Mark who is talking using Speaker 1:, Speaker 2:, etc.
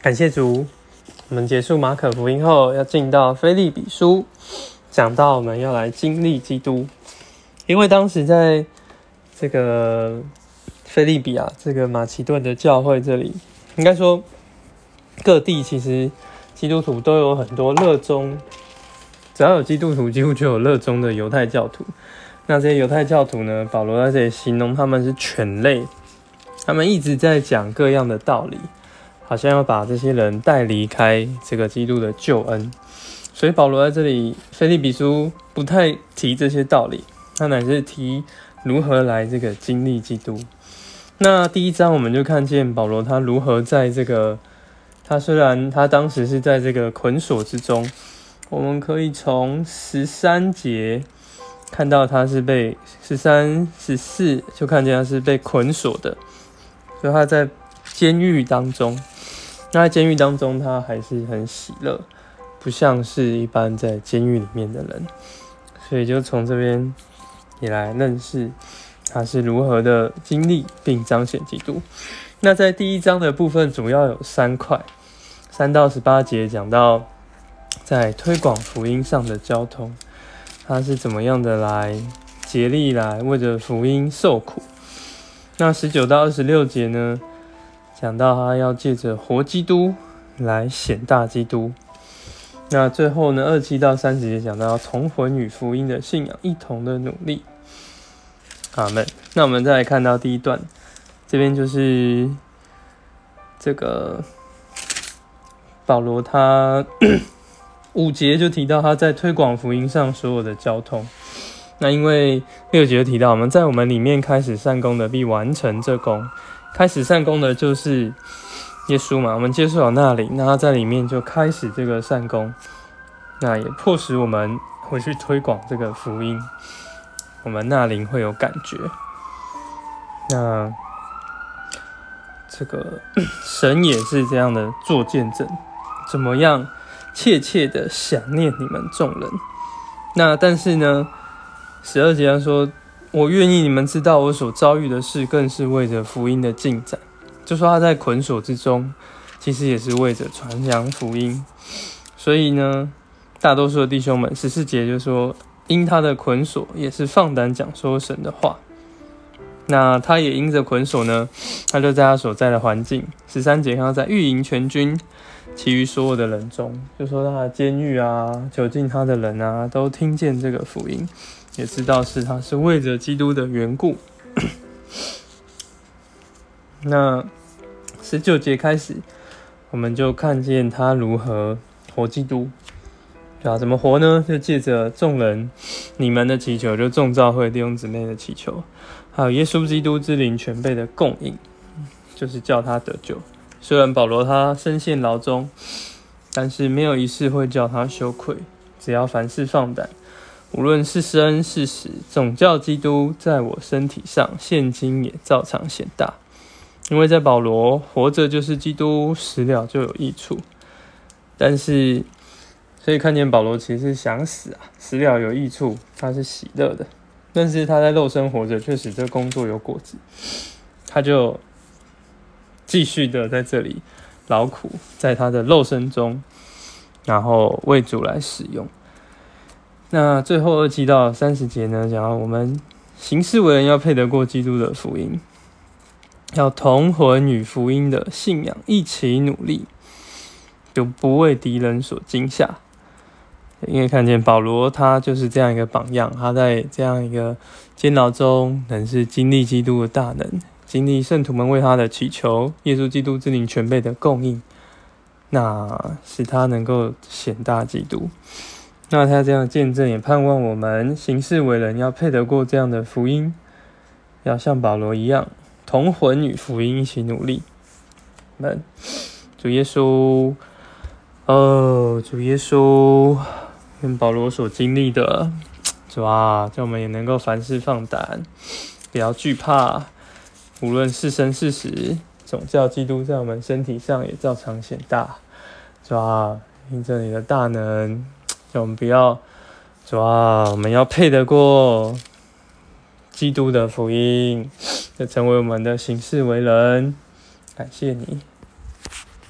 Speaker 1: 感谢主，我们结束马可福音后，要进到菲利比书，讲到我们要来经历基督，因为当时在这个菲利比啊，这个马其顿的教会这里，应该说各地其实基督徒都有很多热衷，只要有基督徒，几乎就有热衷的犹太教徒。那这些犹太教徒呢，保罗在这里形容他们是犬类，他们一直在讲各样的道理。好像要把这些人带离开这个基督的救恩，所以保罗在这里，菲利比书不太提这些道理，他乃是提如何来这个经历基督。那第一章我们就看见保罗他如何在这个，他虽然他当时是在这个捆锁之中，我们可以从十三节看到他是被十三十四就看见他是被捆锁的，所以他在监狱当中。那在监狱当中，他还是很喜乐，不像是一般在监狱里面的人，所以就从这边也来认识他是如何的经历并彰显基督。那在第一章的部分，主要有三块，三到十八节讲到在推广福音上的交通，他是怎么样的来竭力来为着福音受苦。那十九到二十六节呢？讲到他要借着活基督来显大基督，那最后呢，二七到三十节讲到要同魂与福音的信仰一同的努力。阿门。那我们再来看到第一段，这边就是这个保罗他 五节就提到他在推广福音上所有的交通。那因为六节提到我们在我们里面开始善功的，必完成这功。开始善功的就是耶稣嘛，我们接受了那灵，那他在里面就开始这个善功，那也迫使我们回去推广这个福音，我们那灵会有感觉。那这个神也是这样的做见证，怎么样切切的想念你们众人。那但是呢，十二节上说。我愿意你们知道我所遭遇的事，更是为着福音的进展。就说他在捆锁之中，其实也是为着传扬福音。所以呢，大多数的弟兄们，十四节就说，因他的捆锁，也是放胆讲说神的话。那他也因着捆锁呢，他就在他所在的环境。十三节看到在御营全军，其余所有的人中，就说他的监狱啊，囚禁他的人啊，都听见这个福音。也知道是他是为着基督的缘故。那十九节开始，我们就看见他如何活基督，啊，怎么活呢？就借着众人你们的祈求，就众教会弟兄姊妹的祈求，还有耶稣基督之灵全备的供应，就是叫他得救。虽然保罗他身陷牢中，但是没有一事会叫他羞愧，只要凡事放胆。无论是生是死，总教基督在我身体上，现今也照常显大。因为在保罗活着就是基督，死了就有益处。但是，所以看见保罗其实想死啊，死了有益处，他是喜乐的。但是他在肉身活着，却使这工作有果子，他就继续的在这里劳苦，在他的肉身中，然后为主来使用。那最后二七到三十节呢，讲到我们行事为人要配得过基督的福音，要同魂与福音的信仰一起努力，就不为敌人所惊吓。因为看见保罗他就是这样一个榜样，他在这样一个监牢中，能是经历基督的大能，经历圣徒们为他的祈求，耶稣基督之灵全备的供应，那使他能够显大基督。那他这样见证，也盼望我们行事为人，要配得过这样的福音，要像保罗一样，同魂与福音一起努力。们，主耶稣，哦，主耶稣，跟保罗所经历的，主啊，叫我们也能够凡事放胆，不要惧怕，无论是生是死，总叫基督在我们身体上也照常显大。主啊，因着你的大能。我们不要，主啊，我们要配得过基督的福音，要成为我们的行事为人。感谢你。